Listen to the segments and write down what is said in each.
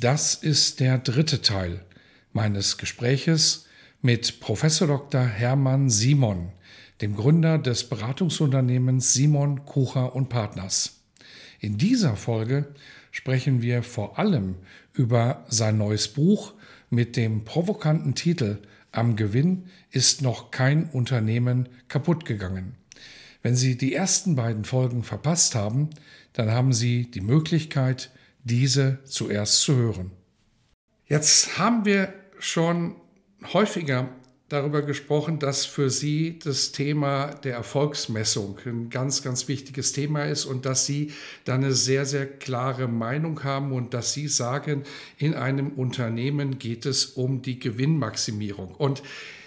Das ist der dritte Teil meines Gespräches mit Professor Dr. Hermann Simon, dem Gründer des Beratungsunternehmens Simon Kucher und Partners. In dieser Folge sprechen wir vor allem über sein neues Buch mit dem provokanten Titel Am Gewinn ist noch kein Unternehmen kaputt gegangen. Wenn Sie die ersten beiden Folgen verpasst haben, dann haben Sie die Möglichkeit, diese zuerst zu hören. Jetzt haben wir schon häufiger darüber gesprochen, dass für Sie das Thema der Erfolgsmessung ein ganz, ganz wichtiges Thema ist und dass Sie da eine sehr, sehr klare Meinung haben und dass Sie sagen, in einem Unternehmen geht es um die Gewinnmaximierung. Und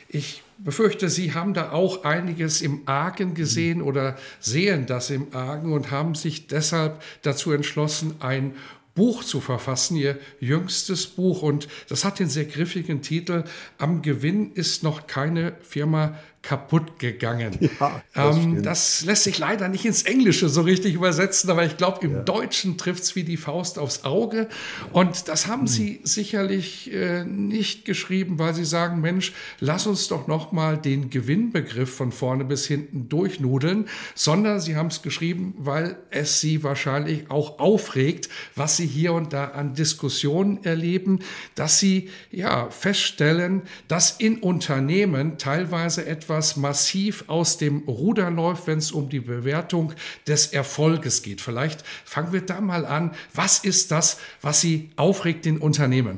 ich befürchte, Sie haben da auch einiges im Argen gesehen oder sehen das im Argen und haben sich deshalb dazu entschlossen, ein Buch zu verfassen, ihr jüngstes Buch. Und das hat den sehr griffigen Titel Am Gewinn ist noch keine Firma kaputt gegangen. Ja, das, ähm, das, lässt sich leider nicht ins Englische so richtig übersetzen, aber ich glaube, im ja. Deutschen trifft es wie die Faust aufs Auge. Und das haben hm. Sie sicherlich äh, nicht geschrieben, weil Sie sagen, Mensch, lass uns doch noch mal den Gewinnbegriff von vorne bis hinten durchnudeln, sondern Sie haben es geschrieben, weil es Sie wahrscheinlich auch aufregt, was Sie hier und da an Diskussionen erleben, dass Sie ja feststellen, dass in Unternehmen teilweise etwas etwas massiv aus dem Ruder läuft, wenn es um die Bewertung des Erfolges geht. Vielleicht fangen wir da mal an. Was ist das, was Sie aufregt in Unternehmen?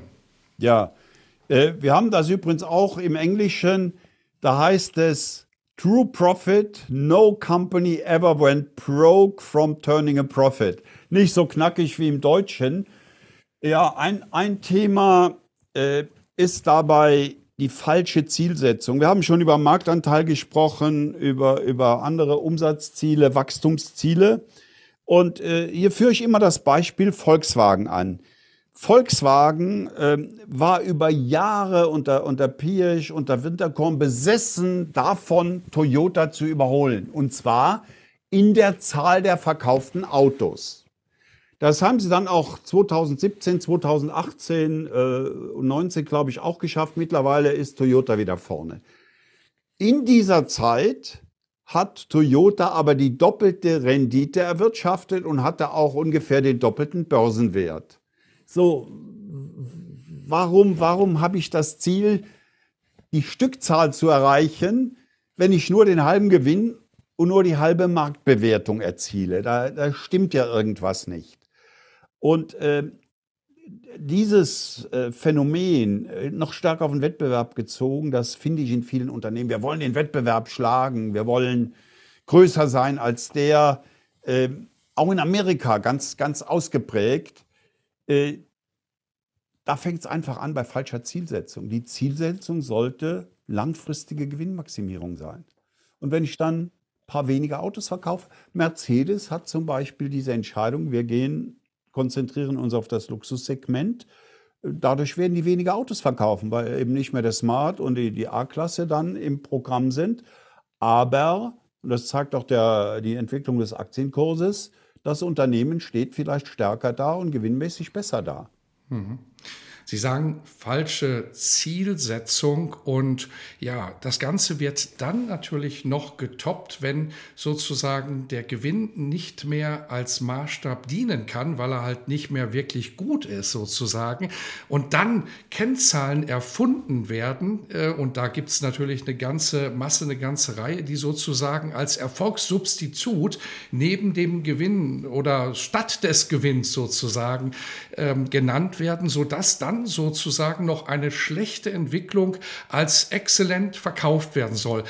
Ja, äh, wir haben das übrigens auch im Englischen. Da heißt es True Profit, no company ever went broke from turning a profit. Nicht so knackig wie im Deutschen. Ja, ein, ein Thema äh, ist dabei die falsche Zielsetzung. Wir haben schon über Marktanteil gesprochen, über, über andere Umsatzziele, Wachstumsziele. Und äh, hier führe ich immer das Beispiel Volkswagen an. Volkswagen äh, war über Jahre unter, unter Pirch, unter Winterkorn besessen davon, Toyota zu überholen. Und zwar in der Zahl der verkauften Autos. Das haben sie dann auch 2017, 2018 äh, und 19, glaube ich, auch geschafft. Mittlerweile ist Toyota wieder vorne. In dieser Zeit hat Toyota aber die doppelte Rendite erwirtschaftet und hatte auch ungefähr den doppelten Börsenwert. So, warum, warum habe ich das Ziel, die Stückzahl zu erreichen, wenn ich nur den halben Gewinn und nur die halbe Marktbewertung erziele? Da, da stimmt ja irgendwas nicht. Und äh, dieses äh, Phänomen äh, noch stärker auf den Wettbewerb gezogen, das finde ich in vielen Unternehmen. Wir wollen den Wettbewerb schlagen, wir wollen größer sein als der, äh, auch in Amerika ganz, ganz ausgeprägt. Äh, da fängt es einfach an bei falscher Zielsetzung. Die Zielsetzung sollte langfristige Gewinnmaximierung sein. Und wenn ich dann ein paar weniger Autos verkaufe, Mercedes hat zum Beispiel diese Entscheidung, wir gehen konzentrieren uns auf das Luxussegment. Dadurch werden die weniger Autos verkaufen, weil eben nicht mehr der Smart und die, die A-Klasse dann im Programm sind. Aber, und das zeigt auch der, die Entwicklung des Aktienkurses, das Unternehmen steht vielleicht stärker da und gewinnmäßig besser da. Mhm. Sie sagen falsche Zielsetzung und ja, das Ganze wird dann natürlich noch getoppt, wenn sozusagen der Gewinn nicht mehr als Maßstab dienen kann, weil er halt nicht mehr wirklich gut ist sozusagen. Und dann Kennzahlen erfunden werden äh, und da gibt es natürlich eine ganze Masse, eine ganze Reihe, die sozusagen als Erfolgssubstitut neben dem Gewinn oder statt des Gewinns sozusagen ähm, genannt werden, sodass dann dann sozusagen noch eine schlechte Entwicklung als exzellent verkauft werden soll.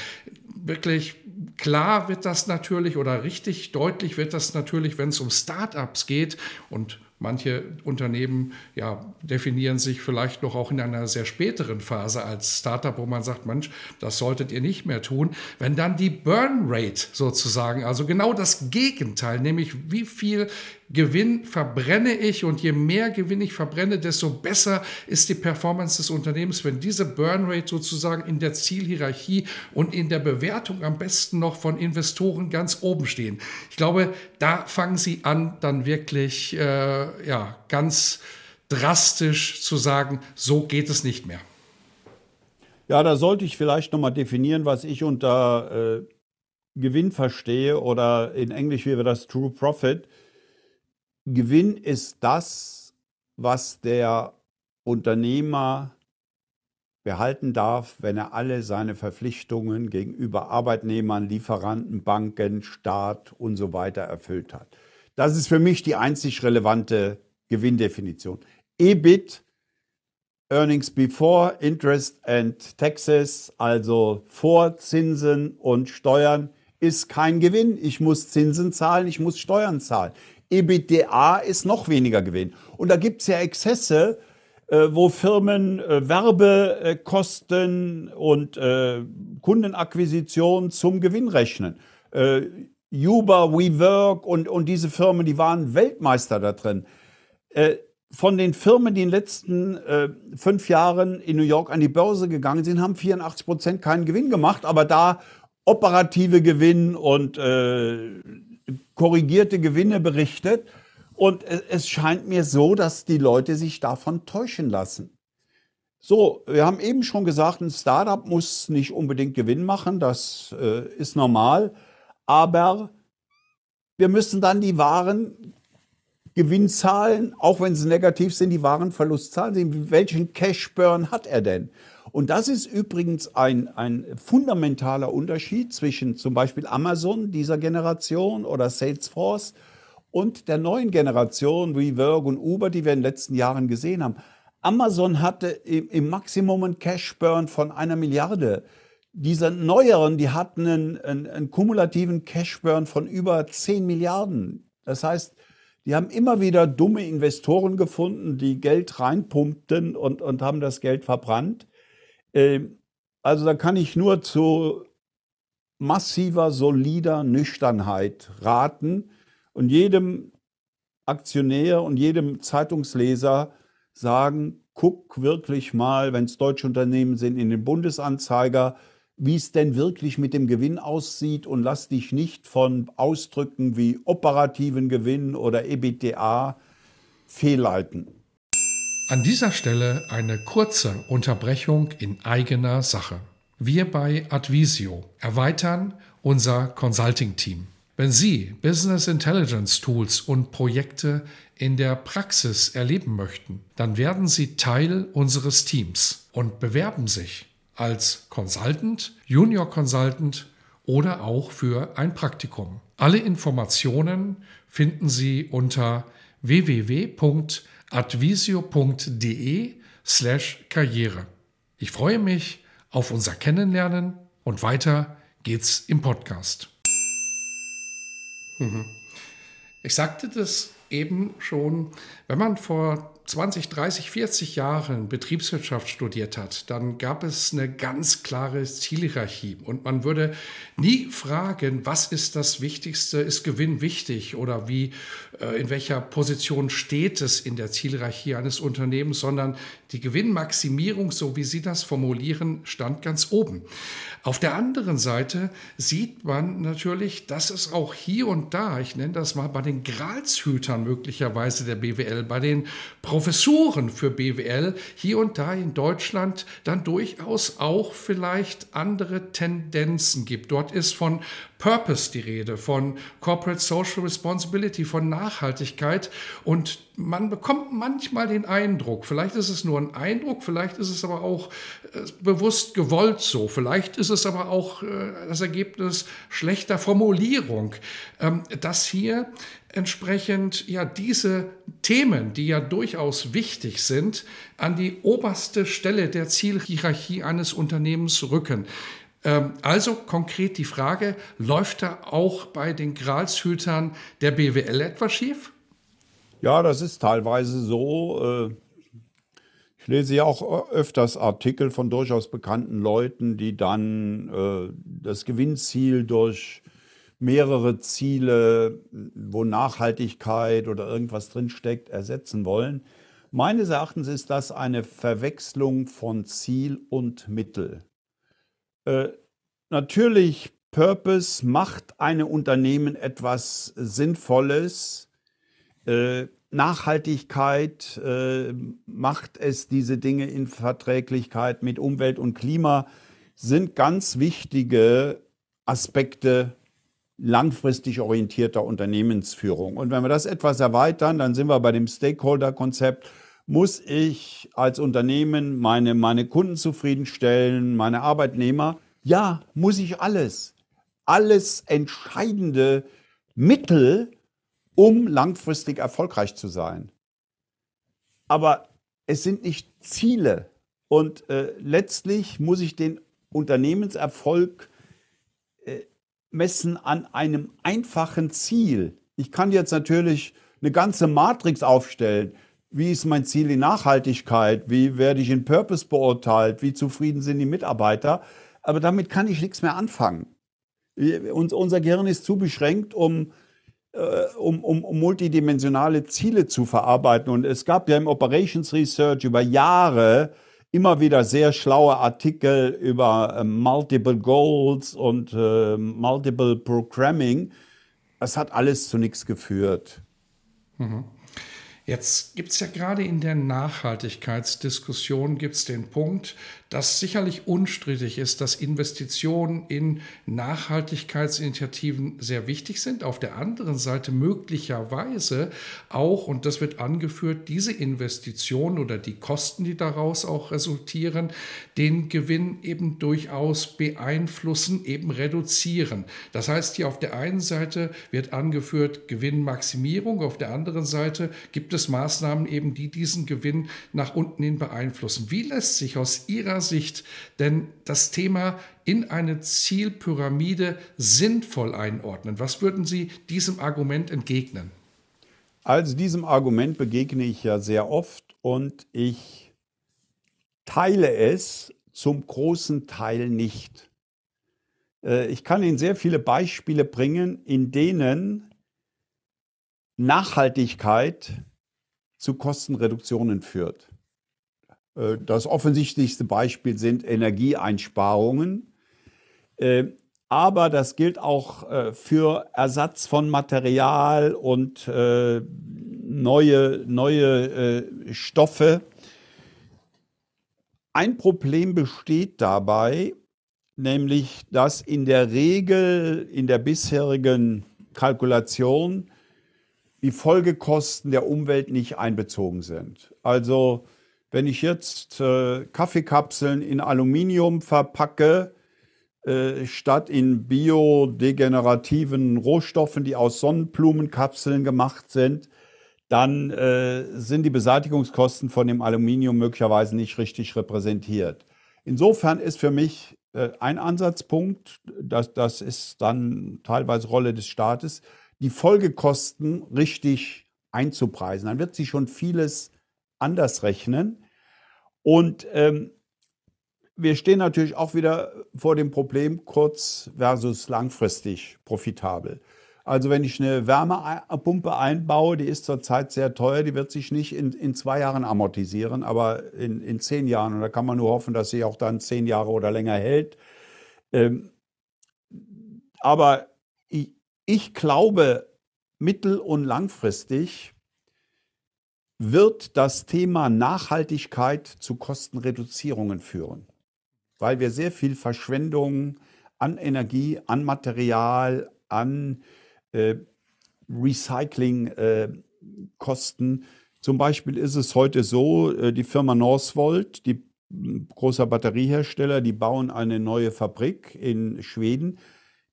Wirklich klar wird das natürlich oder richtig deutlich wird das natürlich, wenn es um Startups geht und Manche Unternehmen ja, definieren sich vielleicht noch auch in einer sehr späteren Phase als Startup, wo man sagt, Mensch, das solltet ihr nicht mehr tun. Wenn dann die Burn Rate sozusagen, also genau das Gegenteil, nämlich wie viel Gewinn verbrenne ich und je mehr Gewinn ich verbrenne, desto besser ist die Performance des Unternehmens, wenn diese Burn Rate sozusagen in der Zielhierarchie und in der Bewertung am besten noch von Investoren ganz oben stehen. Ich glaube, da fangen sie an, dann wirklich äh, ja, ganz drastisch zu sagen, so geht es nicht mehr. Ja, da sollte ich vielleicht nochmal definieren, was ich unter äh, Gewinn verstehe oder in Englisch wäre das True Profit. Gewinn ist das, was der Unternehmer behalten darf, wenn er alle seine Verpflichtungen gegenüber Arbeitnehmern, Lieferanten, Banken, Staat und so weiter erfüllt hat. Das ist für mich die einzig relevante Gewinndefinition. EBIT, Earnings Before Interest and Taxes, also vor Zinsen und Steuern, ist kein Gewinn. Ich muss Zinsen zahlen, ich muss Steuern zahlen. EBITDA ist noch weniger Gewinn. Und da gibt es ja Exzesse, äh, wo Firmen äh, Werbekosten und äh, Kundenakquisition zum Gewinn rechnen. Äh, Uber, WeWork und, und diese Firmen, die waren Weltmeister da drin. Äh, von den Firmen, die in den letzten äh, fünf Jahren in New York an die Börse gegangen sind, haben 84 Prozent keinen Gewinn gemacht, aber da operative Gewinn und korrigierte Gewinne berichtet. Und es scheint mir so, dass die Leute sich davon täuschen lassen. So, wir haben eben schon gesagt, ein Startup muss nicht unbedingt Gewinn machen, das äh, ist normal, aber wir müssen dann die wahren Gewinnzahlen, auch wenn sie negativ sind, die wahren Verlustzahlen sehen. Welchen Cash Burn hat er denn? Und das ist übrigens ein, ein fundamentaler Unterschied zwischen zum Beispiel Amazon dieser Generation oder Salesforce und der neuen Generation wie Work und Uber, die wir in den letzten Jahren gesehen haben. Amazon hatte im, im Maximum einen Cash Burn von einer Milliarde. Diese neueren, die hatten einen, einen, einen kumulativen Cash Burn von über 10 Milliarden. Das heißt, die haben immer wieder dumme Investoren gefunden, die Geld reinpumpten und, und haben das Geld verbrannt. Ähm, also da kann ich nur zu massiver, solider Nüchternheit raten und jedem Aktionär und jedem Zeitungsleser sagen, guck wirklich mal, wenn es deutsche Unternehmen sind, in den Bundesanzeiger, wie es denn wirklich mit dem Gewinn aussieht und lass dich nicht von Ausdrücken wie operativen Gewinn oder EBITDA fehlleiten. An dieser Stelle eine kurze Unterbrechung in eigener Sache. Wir bei Advisio erweitern unser Consulting-Team. Wenn Sie Business Intelligence Tools und Projekte in der Praxis erleben möchten, dann werden Sie Teil unseres Teams und bewerben sich als Consultant, Junior Consultant oder auch für ein Praktikum. Alle Informationen finden Sie unter www.advisio.com advisio.de slash Karriere. Ich freue mich auf unser Kennenlernen und weiter geht's im Podcast. Mhm. Ich sagte das eben schon, wenn man vor 20, 30, 40 Jahren Betriebswirtschaft studiert hat, dann gab es eine ganz klare Zielhierarchie. Und man würde nie fragen, was ist das Wichtigste, ist Gewinn wichtig oder wie, äh, in welcher Position steht es in der Zielhierarchie eines Unternehmens, sondern die Gewinnmaximierung, so wie Sie das formulieren, stand ganz oben. Auf der anderen Seite sieht man natürlich, dass es auch hier und da, ich nenne das mal bei den Gralshütern möglicherweise der BWL, bei den Professuren für BWL hier und da in Deutschland dann durchaus auch vielleicht andere Tendenzen gibt. Dort ist von Purpose die Rede, von Corporate Social Responsibility, von Nachhaltigkeit. Und man bekommt manchmal den Eindruck, vielleicht ist es nur ein Eindruck, vielleicht ist es aber auch äh, bewusst gewollt so, vielleicht ist es aber auch äh, das Ergebnis schlechter Formulierung, ähm, dass hier entsprechend ja diese Themen, die ja durchaus wichtig sind, an die oberste Stelle der Zielhierarchie eines Unternehmens rücken. Ähm, also konkret die Frage, läuft da auch bei den Gralshütern der BWL etwas schief? Ja, das ist teilweise so. Äh, ich lese ja auch öfters Artikel von durchaus bekannten Leuten, die dann äh, das Gewinnziel durch mehrere Ziele, wo Nachhaltigkeit oder irgendwas drinsteckt, ersetzen wollen. Meines Erachtens ist das eine Verwechslung von Ziel und Mittel. Äh, natürlich, Purpose macht einem Unternehmen etwas Sinnvolles. Äh, Nachhaltigkeit äh, macht es, diese Dinge in Verträglichkeit mit Umwelt und Klima sind ganz wichtige Aspekte langfristig orientierter Unternehmensführung. Und wenn wir das etwas erweitern, dann sind wir bei dem Stakeholder-Konzept. Muss ich als Unternehmen meine, meine Kunden zufriedenstellen, meine Arbeitnehmer? Ja, muss ich alles. Alles entscheidende Mittel, um langfristig erfolgreich zu sein. Aber es sind nicht Ziele. Und äh, letztlich muss ich den Unternehmenserfolg messen an einem einfachen Ziel. Ich kann jetzt natürlich eine ganze Matrix aufstellen. Wie ist mein Ziel in Nachhaltigkeit? Wie werde ich in Purpose beurteilt? Wie zufrieden sind die Mitarbeiter? Aber damit kann ich nichts mehr anfangen. unser Gehirn ist zu beschränkt, um, äh, um, um, um multidimensionale Ziele zu verarbeiten. Und es gab ja im Operations Research über Jahre immer wieder sehr schlaue Artikel über äh, Multiple Goals und äh, Multiple Programming. Das hat alles zu nichts geführt. Mhm. Jetzt gibt es ja gerade in der Nachhaltigkeitsdiskussion gibt's den Punkt, dass sicherlich unstrittig ist, dass Investitionen in Nachhaltigkeitsinitiativen sehr wichtig sind. Auf der anderen Seite möglicherweise auch, und das wird angeführt, diese Investitionen oder die Kosten, die daraus auch resultieren, den Gewinn eben durchaus beeinflussen, eben reduzieren. Das heißt, hier auf der einen Seite wird angeführt Gewinnmaximierung, auf der anderen Seite gibt es Maßnahmen eben, die diesen Gewinn nach unten hin beeinflussen. Wie lässt sich aus Ihrer Ihrer Sicht denn das Thema in eine Zielpyramide sinnvoll einordnen? Was würden Sie diesem Argument entgegnen? Also diesem Argument begegne ich ja sehr oft und ich teile es zum großen Teil nicht. Äh, ich kann Ihnen sehr viele Beispiele bringen, in denen Nachhaltigkeit zu Kostenreduktionen führt. Äh, das offensichtlichste Beispiel sind Energieeinsparungen. Äh, aber das gilt auch äh, für Ersatz von Material und neue, neue Stoffe. Ein Problem besteht dabei, nämlich dass in der Regel in der bisherigen Kalkulation die Folgekosten der Umwelt nicht einbezogen sind. Also wenn ich jetzt äh, Kaffeekapseln in Aluminium verpacke, äh, statt in biodegenerativen Rohstoffen, die aus Sonnenblumenkapseln gemacht sind, dann äh, sind die Beseitigungskosten von dem Aluminium möglicherweise nicht richtig repräsentiert. Insofern ist für mich äh, ein Ansatzpunkt, das, das ist dann teilweise Rolle des Staates, die Folgekosten richtig einzupreisen. Dann wird sich schon vieles anders rechnen. Und ähm, wir stehen natürlich auch wieder vor dem Problem kurz versus langfristig profitabel. Also wenn ich eine Wärmepumpe einbaue, die ist zurzeit sehr teuer, die wird sich nicht in, in zwei Jahren amortisieren, aber in, in zehn Jahren. Und da kann man nur hoffen, dass sie auch dann zehn Jahre oder länger hält. Ähm, aber ich, ich glaube, mittel- und langfristig wird das Thema Nachhaltigkeit zu Kostenreduzierungen führen, weil wir sehr viel Verschwendung an Energie, an Material, an äh, Recyclingkosten. Äh, Zum Beispiel ist es heute so, äh, die Firma Northvolt, die großer Batteriehersteller, die bauen eine neue Fabrik in Schweden.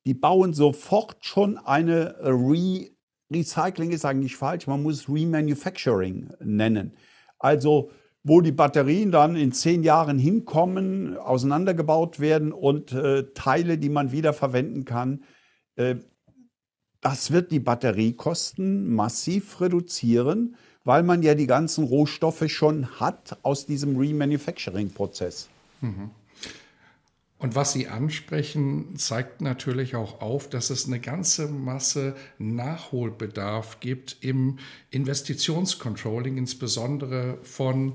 Die bauen sofort schon eine Re Recycling ist eigentlich falsch, man muss Remanufacturing nennen. Also wo die Batterien dann in zehn Jahren hinkommen, auseinandergebaut werden und äh, Teile, die man wieder verwenden kann. Äh, das wird die Batteriekosten massiv reduzieren, weil man ja die ganzen Rohstoffe schon hat aus diesem Remanufacturing-Prozess. Mhm. Und was Sie ansprechen, zeigt natürlich auch auf, dass es eine ganze Masse Nachholbedarf gibt im Investitionscontrolling, insbesondere von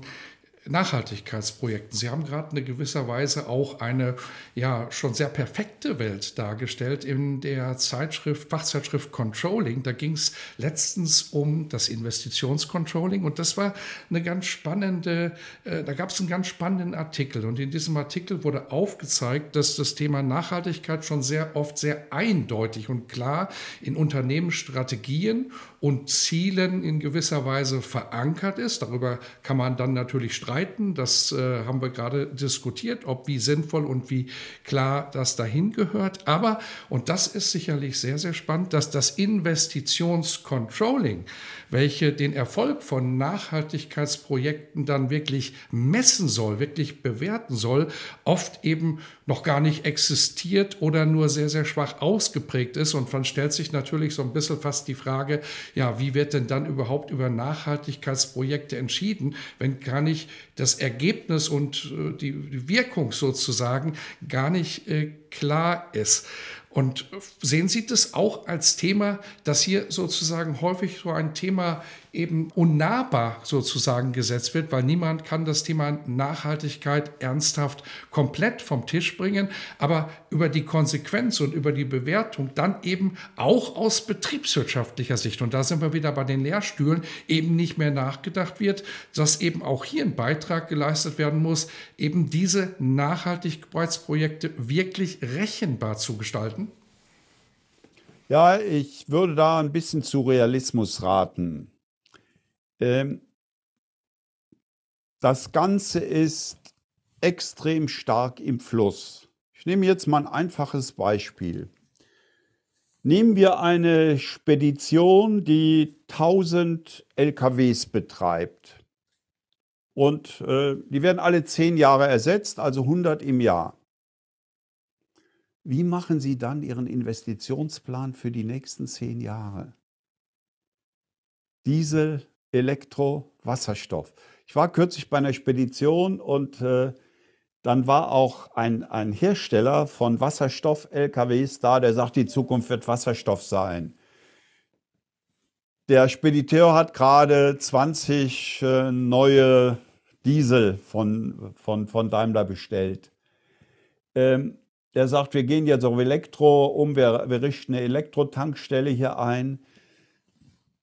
Nachhaltigkeitsprojekten. Sie haben gerade in gewisser Weise auch eine ja schon sehr perfekte Welt dargestellt in der Zeitschrift, Fachzeitschrift Controlling. Da ging es letztens um das Investitionscontrolling und das war eine ganz spannende, äh, da gab es einen ganz spannenden Artikel und in diesem Artikel wurde aufgezeigt, dass das Thema Nachhaltigkeit schon sehr oft sehr eindeutig und klar in Unternehmensstrategien und Zielen in gewisser Weise verankert ist. Darüber kann man dann natürlich streiten. Das äh, haben wir gerade diskutiert, ob wie sinnvoll und wie klar das dahin gehört. Aber, und das ist sicherlich sehr, sehr spannend, dass das Investitionscontrolling, welche den Erfolg von Nachhaltigkeitsprojekten dann wirklich messen soll, wirklich bewerten soll, oft eben noch gar nicht existiert oder nur sehr, sehr schwach ausgeprägt ist. Und man stellt sich natürlich so ein bisschen fast die Frage, ja, wie wird denn dann überhaupt über Nachhaltigkeitsprojekte entschieden, wenn gar nicht das Ergebnis und äh, die Wirkung sozusagen gar nicht äh, klar ist. Und sehen Sie das auch als Thema, dass hier sozusagen häufig so ein Thema eben unnahbar sozusagen gesetzt wird, weil niemand kann das Thema Nachhaltigkeit ernsthaft komplett vom Tisch bringen, aber über die Konsequenz und über die Bewertung dann eben auch aus betriebswirtschaftlicher Sicht, und da sind wir wieder bei den Lehrstühlen, eben nicht mehr nachgedacht wird, dass eben auch hier ein Beitrag geleistet werden muss, eben diese Nachhaltigkeitsprojekte wirklich rechenbar zu gestalten? Ja, ich würde da ein bisschen zu Realismus raten. Ähm, das Ganze ist extrem stark im Fluss. Ich nehme jetzt mal ein einfaches Beispiel. Nehmen wir eine Spedition, die 1000 LKWs betreibt. Und äh, die werden alle zehn Jahre ersetzt, also 100 im Jahr. Wie machen Sie dann Ihren Investitionsplan für die nächsten zehn Jahre? Diesel, Elektro, Wasserstoff. Ich war kürzlich bei einer Spedition und äh, dann war auch ein, ein Hersteller von Wasserstoff-LKWs da, der sagt, die Zukunft wird Wasserstoff sein. Der Spediteur hat gerade 20 äh, neue Diesel von, von, von Daimler bestellt. Ähm, der sagt, wir gehen jetzt auf Elektro um, wir, wir richten eine Elektrotankstelle hier ein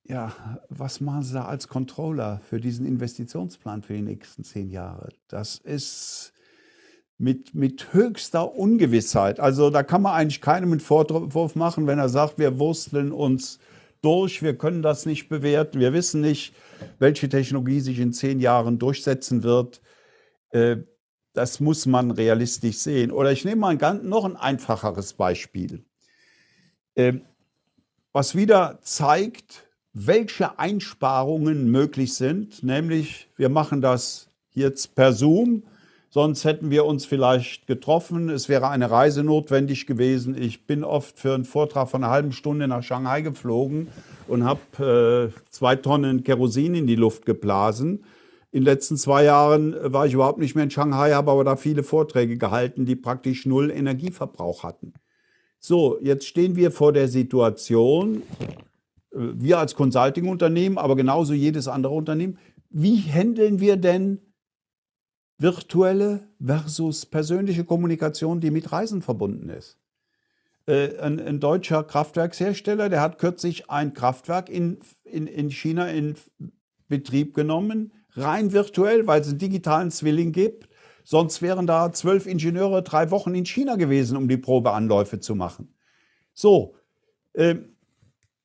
ja, was machen Sie da als Controller für diesen Investitionsplan für die nächsten zehn Jahre? Das ist mit, mit höchster Ungewissheit. Also da kann man eigentlich keinem einen Vorwurf machen, wenn er sagt, wir wursteln uns durch, wir können das nicht bewerten, wir wissen nicht, welche Technologie sich in zehn Jahren durchsetzen wird. Äh, das muss man realistisch sehen. Oder ich nehme mal ein ganz, noch ein einfacheres Beispiel, ähm, was wieder zeigt, welche Einsparungen möglich sind. Nämlich, wir machen das jetzt per Zoom. Sonst hätten wir uns vielleicht getroffen. Es wäre eine Reise notwendig gewesen. Ich bin oft für einen Vortrag von einer halben Stunde nach Shanghai geflogen und habe äh, zwei Tonnen Kerosin in die Luft geblasen. In den letzten zwei Jahren war ich überhaupt nicht mehr in Shanghai, habe aber da viele Vorträge gehalten, die praktisch null Energieverbrauch hatten. So, jetzt stehen wir vor der Situation, wir als Consulting-Unternehmen, aber genauso jedes andere Unternehmen, wie handeln wir denn virtuelle versus persönliche Kommunikation, die mit Reisen verbunden ist? Äh, ein, ein, deutscher Kraftwerkshersteller, der hat kürzlich ein Kraftwerk in, in, in China in Betrieb genommen, rein virtuell, weil es einen digitalen Zwilling gibt. Sonst wären da zwölf Ingenieure drei Wochen in China gewesen, um die Probeanläufe zu machen. So, äh,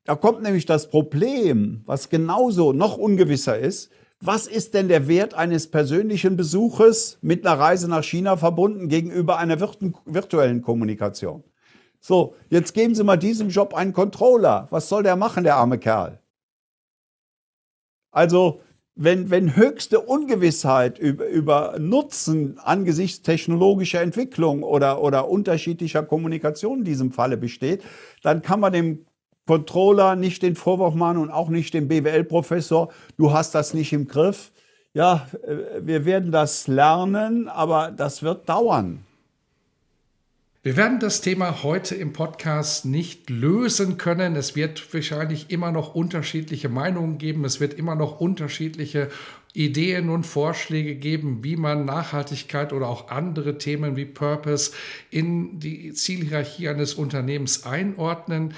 da kommt nämlich das Problem, was genauso noch ungewisser ist. Was ist denn der Wert eines persönlichen Besuches mit einer Reise nach China verbunden gegenüber einer virtuellen Kommunikation? So, jetzt geben Sie mal diesem Job einen Controller. Was soll der machen, der arme Kerl? Also, wenn, wenn höchste Ungewissheit über, über Nutzen angesichts technologischer Entwicklung oder, oder unterschiedlicher Kommunikation in diesem Falle besteht, dann kann man dem Controller nicht den Vorwurf machen und auch nicht dem BWL-Professor, du hast das nicht im Griff. Ja, äh, wir werden das lernen, aber das wird dauern. Wir werden das Thema heute im Podcast nicht lösen können. Es wird wahrscheinlich immer noch unterschiedliche Meinungen geben. Es wird immer noch unterschiedliche Ideen und Vorschläge geben, wie man Nachhaltigkeit oder auch andere Themen wie Purpose in die Zielhierarchie eines Unternehmens einordnen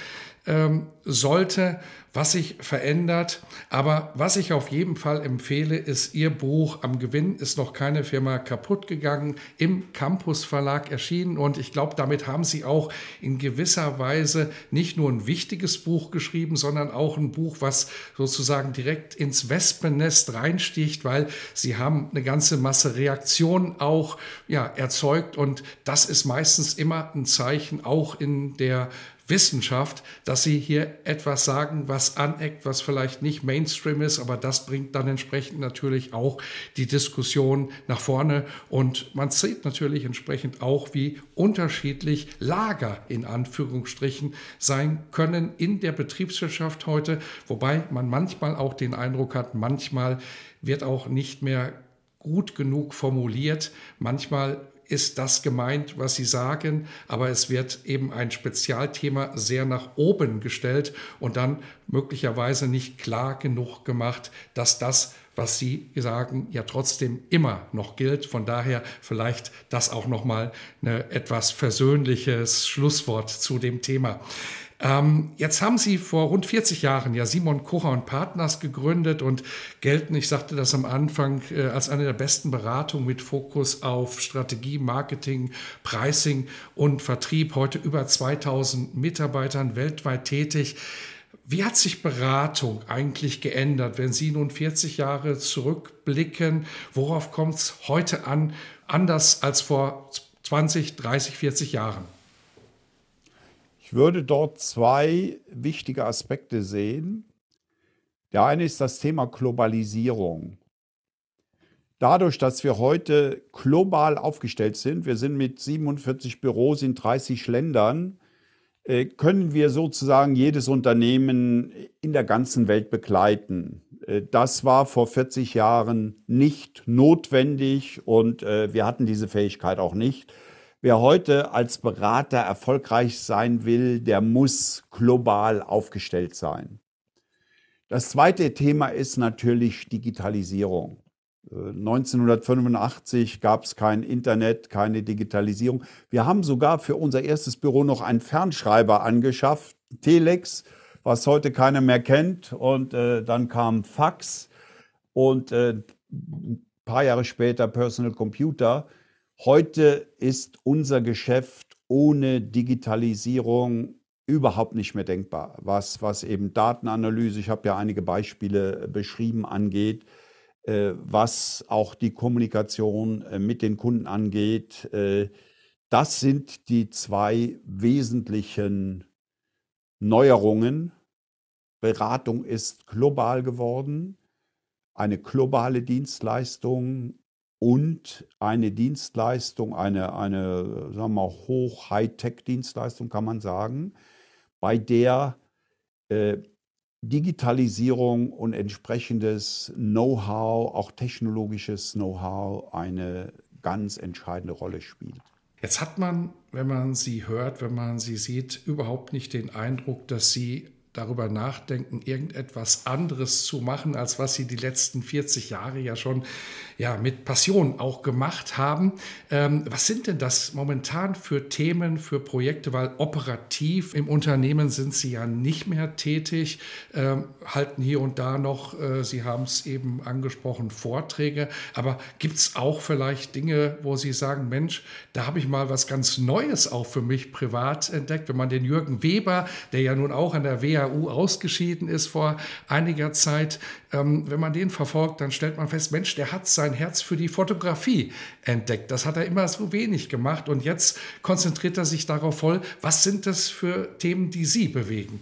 ähm, sollte was sich verändert. Aber was ich auf jeden Fall empfehle, ist Ihr Buch Am Gewinn ist noch keine Firma kaputt gegangen, im Campus Verlag erschienen. Und ich glaube, damit haben Sie auch in gewisser Weise nicht nur ein wichtiges Buch geschrieben, sondern auch ein Buch, was sozusagen direkt ins Wespennest reinsticht, weil Sie haben eine ganze Masse Reaktionen auch ja, erzeugt. Und das ist meistens immer ein Zeichen, auch in der Wissenschaft, dass sie hier etwas sagen, was aneckt, was vielleicht nicht Mainstream ist, aber das bringt dann entsprechend natürlich auch die Diskussion nach vorne und man sieht natürlich entsprechend auch, wie unterschiedlich Lager in Anführungsstrichen sein können in der Betriebswirtschaft heute, wobei man manchmal auch den Eindruck hat, manchmal wird auch nicht mehr gut genug formuliert. Manchmal ist das gemeint, was Sie sagen, aber es wird eben ein Spezialthema sehr nach oben gestellt und dann möglicherweise nicht klar genug gemacht, dass das, was Sie sagen, ja trotzdem immer noch gilt. Von daher vielleicht das auch noch mal ein etwas versöhnliches Schlusswort zu dem Thema. Ähm, jetzt haben Sie vor rund 40 Jahren ja Simon Kocher und Partners gegründet und gelten, ich sagte das am Anfang, äh, als eine der besten Beratungen mit Fokus auf Strategie, Marketing, Pricing und Vertrieb. Heute über 2000 Mitarbeitern weltweit tätig. Wie hat sich Beratung eigentlich geändert, wenn Sie nun 40 Jahre zurückblicken? Worauf kommt es heute an, anders als vor 20, 30, 40 Jahren? Ich würde dort zwei wichtige Aspekte sehen. Der eine ist das Thema Globalisierung. Dadurch, dass wir heute global aufgestellt sind, wir sind mit 47 Büros in 30 Ländern, äh, können wir sozusagen jedes Unternehmen in der ganzen Welt begleiten. Äh, das war vor 40 Jahren nicht notwendig und äh, wir hatten diese Fähigkeit auch nicht. Wer heute als Berater erfolgreich sein will, der muss global aufgestellt sein. Das zweite Thema ist natürlich Digitalisierung. 1985 gab es kein Internet, keine Digitalisierung. Wir haben sogar für unser erstes Büro noch einen Fernschreiber angeschafft, Telex, was heute keiner mehr kennt. Und äh, dann kam Fax und äh, ein paar Jahre später Personal Computer. Heute ist unser Geschäft ohne Digitalisierung überhaupt nicht mehr denkbar, was, was eben Datenanalyse, ich habe ja einige Beispiele beschrieben, angeht, äh, was auch die Kommunikation äh, mit den Kunden angeht. Äh, das sind die zwei wesentlichen Neuerungen. Beratung ist global geworden, eine globale Dienstleistung und eine Dienstleistung, eine, eine sagen wir mal, Hoch-Hightech-Dienstleistung, kann man sagen, bei der äh, Digitalisierung und entsprechendes Know-how, auch technologisches Know-how, eine ganz entscheidende Rolle spielt. Jetzt hat man, wenn man sie hört, wenn man sie sieht, überhaupt nicht den Eindruck, dass sie darüber nachdenken, irgendetwas anderes zu machen, als was sie die letzten 40 Jahre ja schon ja, mit Passion auch gemacht haben. Ähm, was sind denn das momentan für Themen, für Projekte? Weil operativ im Unternehmen sind Sie ja nicht mehr tätig, ähm, halten hier und da noch, äh, Sie haben es eben angesprochen, Vorträge. Aber gibt es auch vielleicht Dinge, wo Sie sagen, Mensch, da habe ich mal was ganz Neues auch für mich privat entdeckt? Wenn man den Jürgen Weber, der ja nun auch an der WHU ausgeschieden ist vor einiger Zeit, ähm, wenn man den verfolgt, dann stellt man fest, Mensch, der hat sein Herz für die Fotografie entdeckt. Das hat er immer so wenig gemacht und jetzt konzentriert er sich darauf voll. Was sind das für Themen, die Sie bewegen?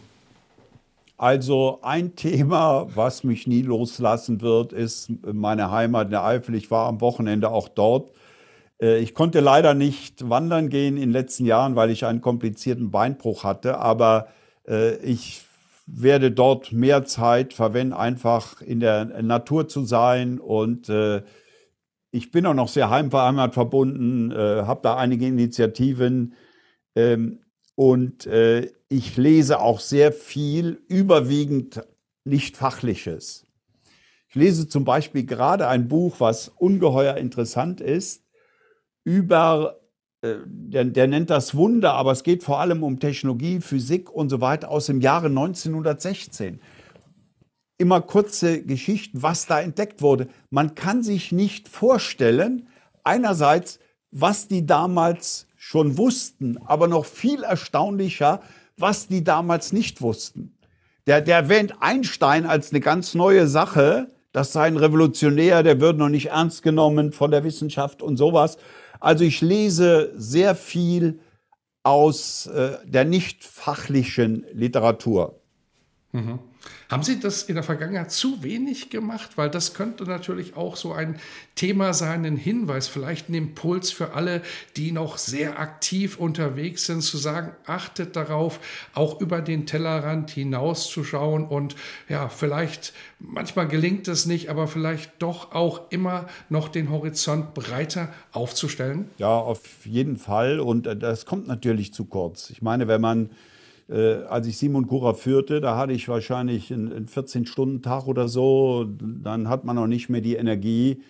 Also ein Thema, was mich nie loslassen wird, ist meine Heimat in der Eifel. Ich war am Wochenende auch dort. Äh, ich konnte leider nicht wandern gehen in den letzten Jahren, weil ich einen komplizierten Beinbruch hatte, aber äh, ich werde dort mehr Zeit verwenden, einfach in der Natur zu sein und äh, ich bin auch noch sehr heimverheimat verbunden, habe da einige Initiativen ähm, und ich lese auch sehr viel, überwiegend nicht fachliches. Ich lese zum Beispiel gerade ein Buch, was ungeheuer interessant ist, über, äh, der, der nennt das Wunder, aber es geht vor allem um Technologie, Physik und so weiter aus dem Jahre 1916. Immer kurze Geschichten, was da entdeckt wurde. Man kann sich nicht vorstellen, einerseits, was die damals schon wussten, aber noch viel erstaunlicher, was die damals nicht wussten. Der, der erwähnt Einstein als eine ganz neue Sache, das sei ein Revolutionär, der wird noch nicht ernst genommen von der Wissenschaft und sowas. Also ich lese sehr viel aus äh, der nicht fachlichen Literatur. Mhm. Haben Sie das in der Vergangenheit zu wenig gemacht? Weil das könnte natürlich auch so ein Thema sein, ein Hinweis, vielleicht ein Impuls für alle, die noch sehr aktiv unterwegs sind, zu sagen, achtet darauf, auch über den Tellerrand hinauszuschauen und ja, vielleicht, manchmal gelingt es nicht, aber vielleicht doch auch immer noch den Horizont breiter aufzustellen? Ja, auf jeden Fall. Und äh, das kommt natürlich zu kurz. Ich meine, wenn man äh, als ich Simon Kura führte, da hatte ich wahrscheinlich einen 14-Stunden-Tag oder so. Dann hat man noch nicht mehr die Energie,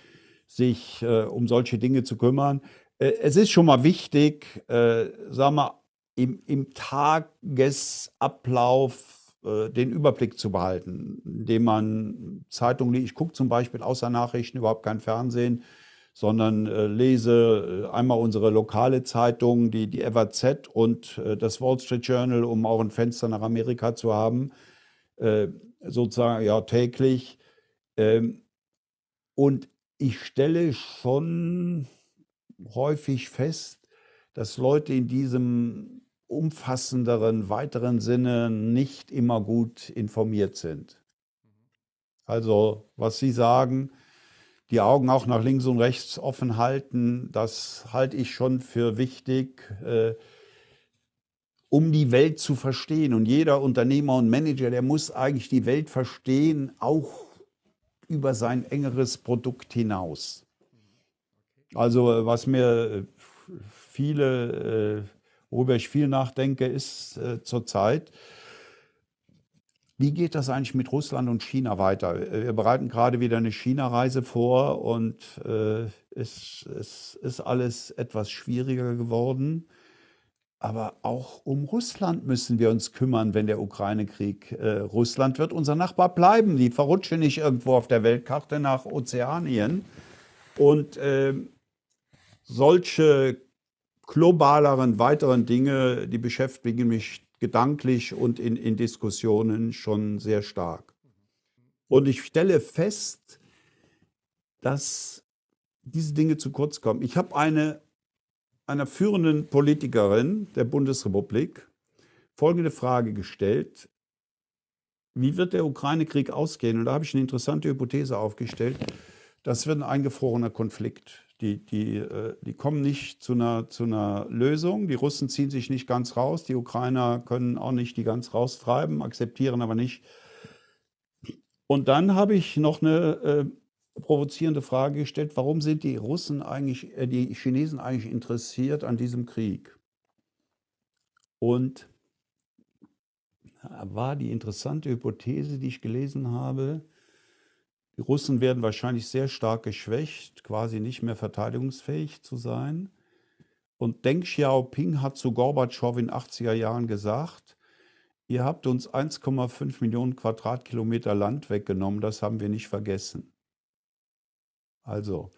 sich äh, um solche Dinge zu kümmern. Äh, es ist schon mal wichtig, äh, sagen wir, im, im Tagesablauf äh, den Überblick zu behalten, indem man Zeitungen liest. Ich gucke zum Beispiel außer Nachrichten überhaupt kein Fernsehen sondern äh, lese äh, einmal unsere lokale Zeitung, die, die FAZ und äh, das Wall Street Journal, um auch ein Fenster nach Amerika zu haben, äh, sozusagen ja täglich. Ähm, und ich stelle schon häufig fest, dass Leute in diesem umfassenderen, weiteren Sinne nicht immer gut informiert sind. Also, was Sie sagen, die Augen auch nach links und rechts offen halten, das halte ich schon für wichtig, äh, um die Welt zu verstehen. Und jeder Unternehmer und Manager, der muss eigentlich die Welt verstehen, auch über sein engeres Produkt hinaus. Also was mir äh, viele, äh, worüber ich viel nachdenke, ist äh, zurzeit, wie geht das eigentlich mit Russland und China weiter? Wir bereiten gerade wieder eine China-Reise vor und äh, es, es ist alles etwas schwieriger geworden. Aber auch um Russland müssen wir uns kümmern, wenn der Ukraine-Krieg. Äh, Russland wird unser Nachbar bleiben. Die verrutschen nicht irgendwo auf der Weltkarte nach Ozeanien. Und äh, solche globaleren, weiteren Dinge, die beschäftigen mich gedanklich und in, in Diskussionen schon sehr stark. Und ich stelle fest, dass diese Dinge zu kurz kommen. Ich habe eine einer führenden Politikerin der Bundesrepublik folgende Frage gestellt. Wie wird der Ukraine-Krieg ausgehen? Und da habe ich eine interessante Hypothese aufgestellt. Das wird ein eingefrorener Konflikt. Die, die, äh, die kommen nicht zu einer, zu einer Lösung. Die Russen ziehen sich nicht ganz raus. Die Ukrainer können auch nicht die ganz raustreiben, akzeptieren aber nicht. Und dann habe ich noch eine äh, provozierende Frage gestellt. Warum sind die Russen eigentlich, äh, die Chinesen eigentlich interessiert an diesem Krieg? Und war die interessante Hypothese, die ich gelesen habe, die Russen werden wahrscheinlich sehr stark geschwächt, quasi nicht mehr verteidigungsfähig zu sein. Und Deng Xiaoping hat zu Gorbatschow in den 80er Jahren gesagt, ihr habt uns 1,5 Millionen Quadratkilometer Land weggenommen, das haben wir nicht vergessen. Also,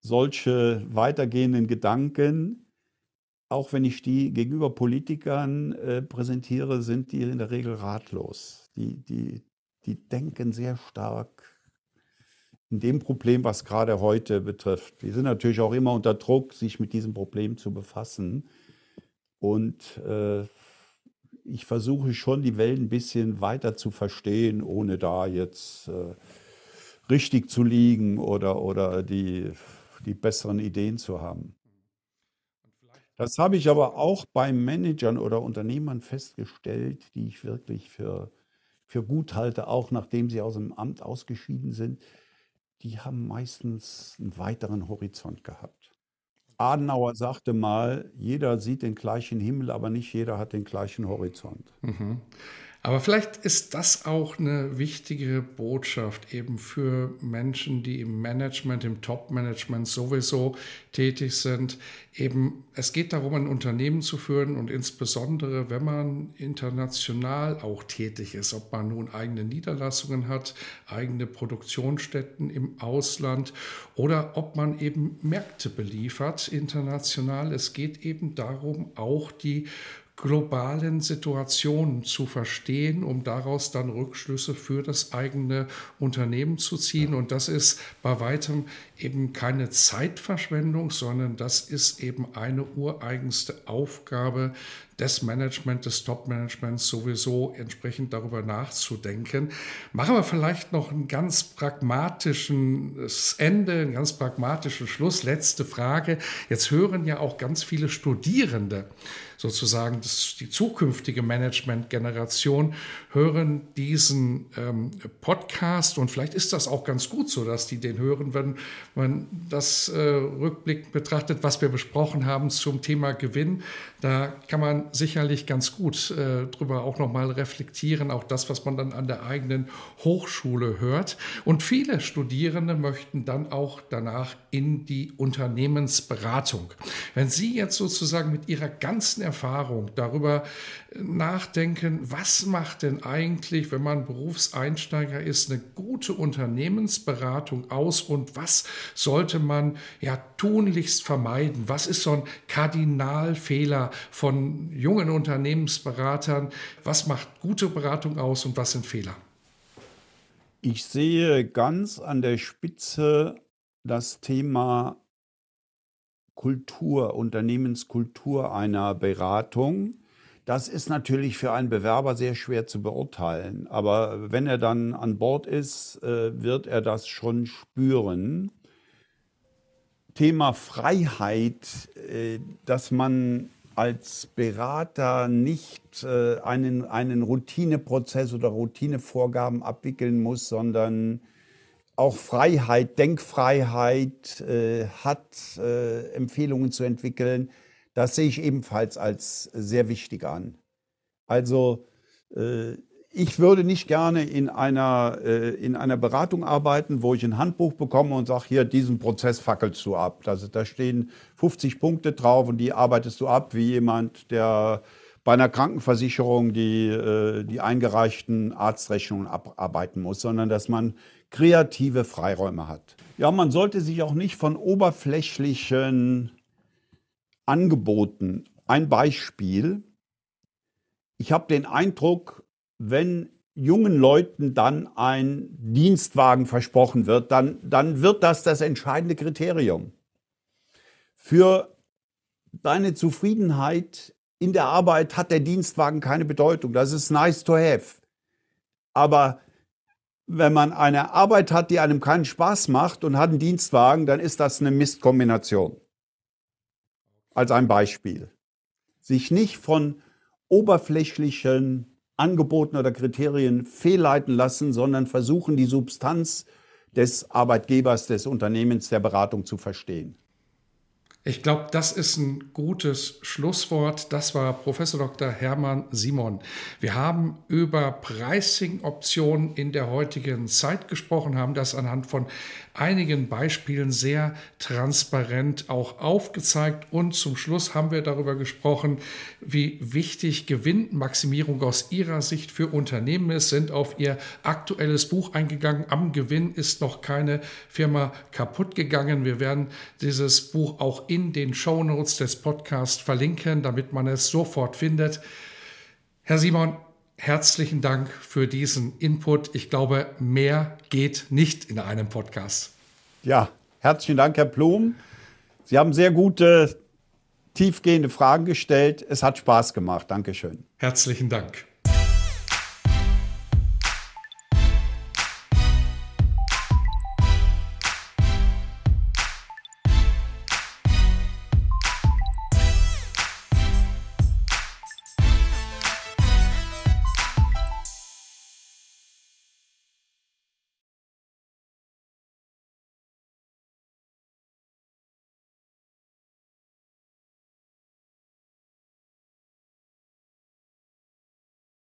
solche weitergehenden Gedanken, auch wenn ich die gegenüber Politikern äh, präsentiere, sind die in der Regel ratlos. Die, die, die denken sehr stark in dem Problem, was gerade heute betrifft. Die sind natürlich auch immer unter Druck, sich mit diesem Problem zu befassen. Und äh, ich versuche schon, die Welt ein bisschen weiter zu verstehen, ohne da jetzt äh, richtig zu liegen oder, oder die, die besseren Ideen zu haben. Das habe ich aber auch bei Managern oder Unternehmern festgestellt, die ich wirklich für, für gut halte, auch nachdem sie aus dem Amt ausgeschieden sind. Die haben meistens einen weiteren Horizont gehabt. Adenauer sagte mal, jeder sieht den gleichen Himmel, aber nicht jeder hat den gleichen Horizont. Mhm. Aber vielleicht ist das auch eine wichtige Botschaft eben für Menschen, die im Management, im Top-Management sowieso tätig sind. Eben, es geht darum, ein Unternehmen zu führen und insbesondere, wenn man international auch tätig ist, ob man nun eigene Niederlassungen hat, eigene Produktionsstätten im Ausland oder ob man eben Märkte beliefert international. Es geht eben darum, auch die globalen Situationen zu verstehen, um daraus dann Rückschlüsse für das eigene Unternehmen zu ziehen. Und das ist bei weitem eben keine Zeitverschwendung, sondern das ist eben eine ureigenste Aufgabe des Management, des Top-Managements sowieso entsprechend darüber nachzudenken. Machen wir vielleicht noch ein ganz pragmatisches Ende, einen ganz pragmatischen Schluss. Letzte Frage. Jetzt hören ja auch ganz viele Studierende sozusagen das, die zukünftige Management-Generation hören diesen ähm, Podcast und vielleicht ist das auch ganz gut so, dass die den hören, wenn man das äh, rückblickend betrachtet, was wir besprochen haben zum Thema Gewinn. Da kann man sicherlich ganz gut äh, drüber auch nochmal reflektieren, auch das, was man dann an der eigenen Hochschule hört. Und viele Studierende möchten dann auch danach in die Unternehmensberatung. Wenn Sie jetzt sozusagen mit Ihrer ganzen Erfahrung darüber nachdenken, was macht denn eigentlich, wenn man Berufseinsteiger ist, eine gute Unternehmensberatung aus und was sollte man ja tunlichst vermeiden? Was ist so ein Kardinalfehler von jungen Unternehmensberatern? Was macht gute Beratung aus und was sind Fehler? Ich sehe ganz an der Spitze das Thema Kultur, Unternehmenskultur einer Beratung. Das ist natürlich für einen Bewerber sehr schwer zu beurteilen. Aber wenn er dann an Bord ist, äh, wird er das schon spüren. Thema Freiheit, äh, dass man als Berater nicht äh, einen, einen Routineprozess oder Routinevorgaben abwickeln muss, sondern auch Freiheit, Denkfreiheit hat, Empfehlungen zu entwickeln, das sehe ich ebenfalls als sehr wichtig an. Also äh, ich würde nicht gerne in einer, äh, in einer Beratung arbeiten, wo ich ein Handbuch bekomme und sage, hier, diesen Prozess fackelst du ab. Das, da stehen 50 Punkte drauf und die arbeitest du ab wie jemand, der bei einer Krankenversicherung die, äh, die eingereichten Arztrechnungen abarbeiten muss, sondern dass man kreative Freiräume hat. Ja, man sollte sich auch nicht von oberflächlichen Angeboten. Ein Beispiel. Ich habe den Eindruck, wenn jungen Leuten dann ein Dienstwagen versprochen wird, dann, dann wird das das entscheidende Kriterium. Für deine Zufriedenheit in der Arbeit hat der Dienstwagen keine Bedeutung. Das ist nice to have. Aber wenn man eine Arbeit hat, die einem keinen Spaß macht und hat einen Dienstwagen, dann ist das eine Mistkombination. Als ein Beispiel. Sich nicht von oberflächlichen Angeboten oder Kriterien fehlleiten lassen, sondern versuchen, die Substanz des Arbeitgebers, des Unternehmens, der Beratung zu verstehen. Ich glaube, das ist ein gutes Schlusswort. Das war Professor Dr. Hermann Simon. Wir haben über Pricing-Optionen in der heutigen Zeit gesprochen, haben das anhand von einigen Beispielen sehr transparent auch aufgezeigt. Und zum Schluss haben wir darüber gesprochen, wie wichtig Gewinnmaximierung aus Ihrer Sicht für Unternehmen ist, sind auf Ihr aktuelles Buch eingegangen. Am Gewinn ist noch keine Firma kaputt gegangen. Wir werden dieses Buch auch in den Show Notes des Podcasts verlinken, damit man es sofort findet. Herr Simon, herzlichen Dank für diesen Input. Ich glaube, mehr geht nicht in einem Podcast. Ja, herzlichen Dank, Herr Blum. Sie haben sehr gute tiefgehende Fragen gestellt. Es hat Spaß gemacht. Dankeschön. Herzlichen Dank.